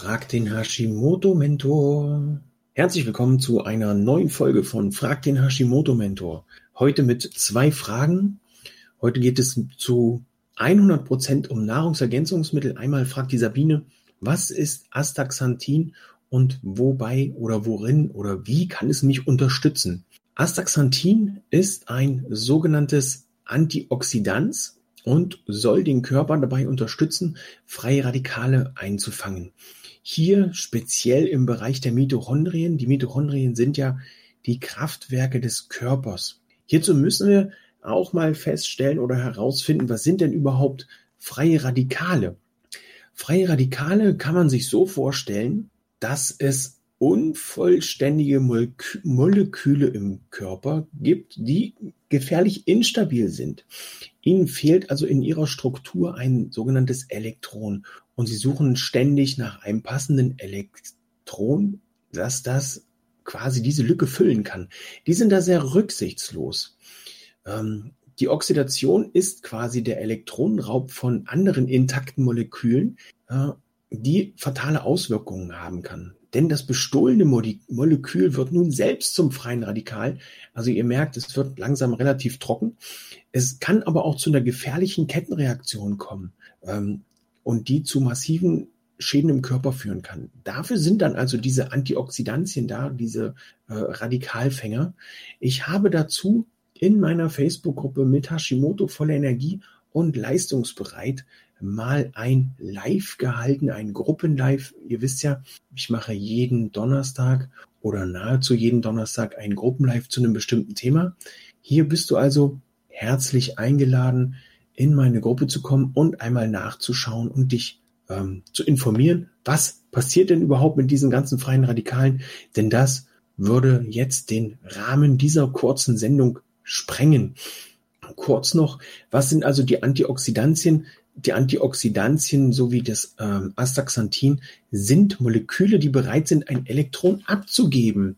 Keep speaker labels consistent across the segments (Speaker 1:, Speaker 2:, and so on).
Speaker 1: Frag den Hashimoto-Mentor. Herzlich willkommen zu einer neuen Folge von Frag den Hashimoto-Mentor. Heute mit zwei Fragen. Heute geht es zu 100 Prozent um Nahrungsergänzungsmittel. Einmal fragt die Sabine, was ist Astaxanthin und wobei oder worin oder wie kann es mich unterstützen? Astaxanthin ist ein sogenanntes Antioxidans und soll den Körper dabei unterstützen, freie Radikale einzufangen. Hier speziell im Bereich der Mitochondrien. Die Mitochondrien sind ja die Kraftwerke des Körpers. Hierzu müssen wir auch mal feststellen oder herausfinden, was sind denn überhaupt freie Radikale? Freie Radikale kann man sich so vorstellen, dass es unvollständige Moleküle im Körper gibt, die gefährlich instabil sind. Ihnen fehlt also in ihrer Struktur ein sogenanntes Elektron und sie suchen ständig nach einem passenden Elektron, das das quasi diese Lücke füllen kann. Die sind da sehr rücksichtslos. Ähm, die Oxidation ist quasi der Elektronenraub von anderen intakten Molekülen, äh, die fatale Auswirkungen haben kann. Denn das bestohlene Molekül wird nun selbst zum freien Radikal. Also ihr merkt, es wird langsam relativ trocken. Es kann aber auch zu einer gefährlichen Kettenreaktion kommen ähm, und die zu massiven Schäden im Körper führen kann. Dafür sind dann also diese Antioxidantien da, diese äh, Radikalfänger. Ich habe dazu in meiner Facebook-Gruppe mit Hashimoto voller Energie und leistungsbereit mal ein Live gehalten, ein Gruppenlive. Ihr wisst ja, ich mache jeden Donnerstag oder nahezu jeden Donnerstag ein Gruppenlive zu einem bestimmten Thema. Hier bist du also herzlich eingeladen, in meine Gruppe zu kommen und einmal nachzuschauen und dich ähm, zu informieren, was passiert denn überhaupt mit diesen ganzen freien Radikalen? Denn das würde jetzt den Rahmen dieser kurzen Sendung sprengen. Kurz noch, was sind also die Antioxidantien? Die Antioxidantien sowie das ähm, Astaxanthin sind Moleküle, die bereit sind, ein Elektron abzugeben,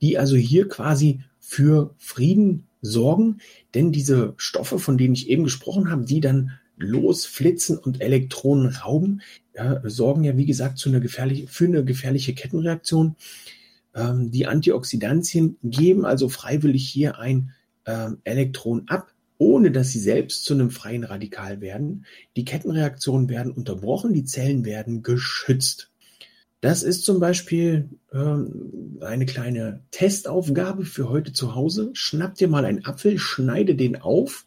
Speaker 1: die also hier quasi für Frieden sorgen, denn diese Stoffe, von denen ich eben gesprochen habe, die dann losflitzen und Elektronen rauben, ja, sorgen ja wie gesagt gefährlichen, für eine gefährliche Kettenreaktion. Ähm, die Antioxidantien geben also freiwillig hier ein ähm, Elektron ab, ohne dass sie selbst zu einem freien Radikal werden. Die Kettenreaktionen werden unterbrochen, die Zellen werden geschützt. Das ist zum Beispiel ähm, eine kleine Testaufgabe für heute zu Hause. Schnapp dir mal einen Apfel, schneide den auf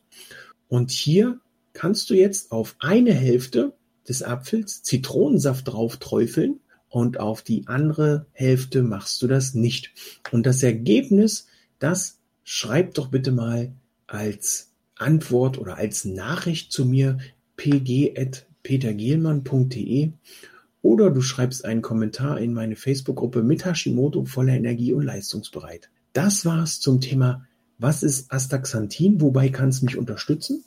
Speaker 1: und hier kannst du jetzt auf eine Hälfte des Apfels Zitronensaft drauf träufeln und auf die andere Hälfte machst du das nicht. Und das Ergebnis, das schreib doch bitte mal als Antwort oder als Nachricht zu mir pg.petergehlmann.de oder du schreibst einen Kommentar in meine Facebook-Gruppe mit Hashimoto voller Energie und leistungsbereit. Das war's zum Thema Was ist Astaxanthin? Wobei kann es mich unterstützen?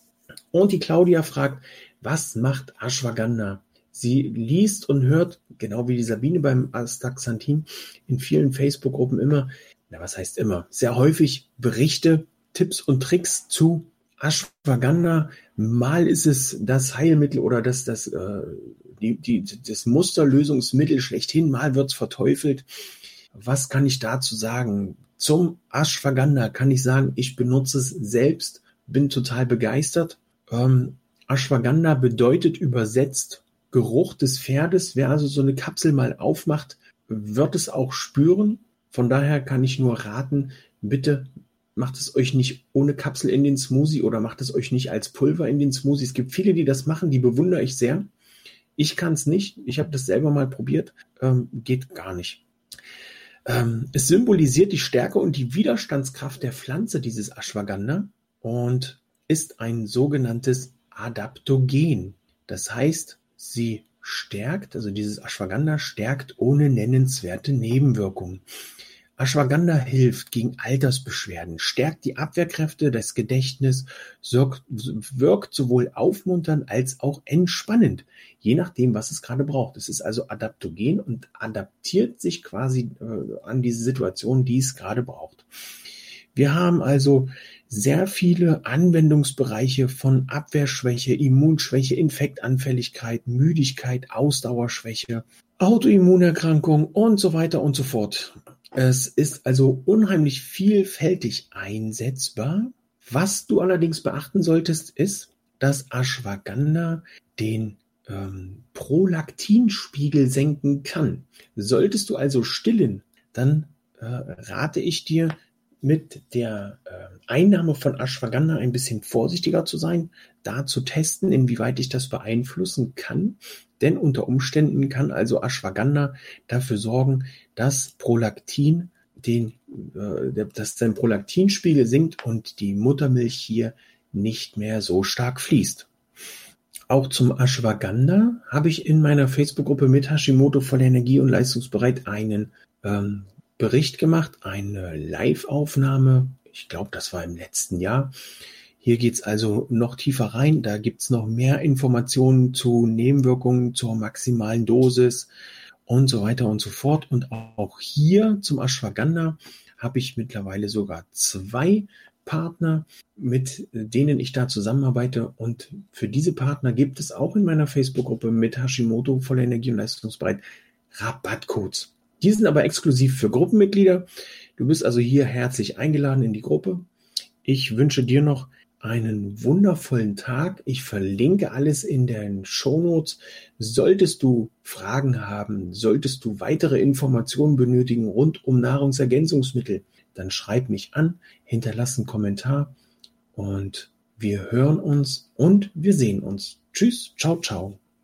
Speaker 1: Und die Claudia fragt, was macht Ashwagandha? Sie liest und hört, genau wie die Sabine beim Astaxanthin, in vielen Facebook-Gruppen immer, na was heißt immer, sehr häufig Berichte, Tipps und Tricks zu Ashwagandha. Mal ist es das Heilmittel oder das, das, äh, die, die, das Musterlösungsmittel schlechthin, mal wird's verteufelt. Was kann ich dazu sagen? Zum Ashwagandha kann ich sagen, ich benutze es selbst, bin total begeistert. Ähm, Ashwagandha bedeutet übersetzt Geruch des Pferdes. Wer also so eine Kapsel mal aufmacht, wird es auch spüren. Von daher kann ich nur raten, bitte macht es euch nicht ohne Kapsel in den Smoothie oder macht es euch nicht als Pulver in den Smoothie. Es gibt viele, die das machen, die bewundere ich sehr. Ich kann es nicht. Ich habe das selber mal probiert. Ähm, geht gar nicht. Ähm, es symbolisiert die Stärke und die Widerstandskraft der Pflanze, dieses Ashwagandha, und ist ein sogenanntes Adaptogen. Das heißt, sie stärkt, also dieses Ashwagandha stärkt ohne nennenswerte Nebenwirkungen. Ashwagandha hilft gegen Altersbeschwerden, stärkt die Abwehrkräfte, das Gedächtnis, wirkt sowohl aufmunternd als auch entspannend, je nachdem, was es gerade braucht. Es ist also adaptogen und adaptiert sich quasi äh, an diese Situation, die es gerade braucht. Wir haben also sehr viele Anwendungsbereiche von Abwehrschwäche, Immunschwäche, Infektanfälligkeit, Müdigkeit, Ausdauerschwäche, Autoimmunerkrankung und so weiter und so fort. Es ist also unheimlich vielfältig einsetzbar. Was du allerdings beachten solltest, ist, dass Ashwagandha den ähm, Prolaktinspiegel senken kann. Solltest du also stillen, dann äh, rate ich dir, mit der äh, Einnahme von Ashwagandha ein bisschen vorsichtiger zu sein, da zu testen, inwieweit ich das beeinflussen kann. Denn unter Umständen kann also Ashwagandha dafür sorgen, dass Prolaktin den, äh, dass sein Prolaktinspiegel sinkt und die Muttermilch hier nicht mehr so stark fließt. Auch zum Ashwagandha habe ich in meiner Facebook-Gruppe mit Hashimoto voll Energie und leistungsbereit einen ähm, Bericht gemacht, eine Live-Aufnahme. Ich glaube, das war im letzten Jahr. Hier geht's also noch tiefer rein. Da gibt's noch mehr Informationen zu Nebenwirkungen, zur maximalen Dosis und so weiter und so fort. Und auch hier zum Ashwagandha habe ich mittlerweile sogar zwei Partner, mit denen ich da zusammenarbeite. Und für diese Partner gibt es auch in meiner Facebook-Gruppe mit Hashimoto voller Energie und leistungsbereit Rabattcodes. Die sind aber exklusiv für Gruppenmitglieder. Du bist also hier herzlich eingeladen in die Gruppe. Ich wünsche dir noch einen wundervollen Tag. Ich verlinke alles in den Shownotes. Solltest du Fragen haben, solltest du weitere Informationen benötigen rund um Nahrungsergänzungsmittel, dann schreib mich an, hinterlass einen Kommentar und wir hören uns und wir sehen uns. Tschüss, ciao, ciao.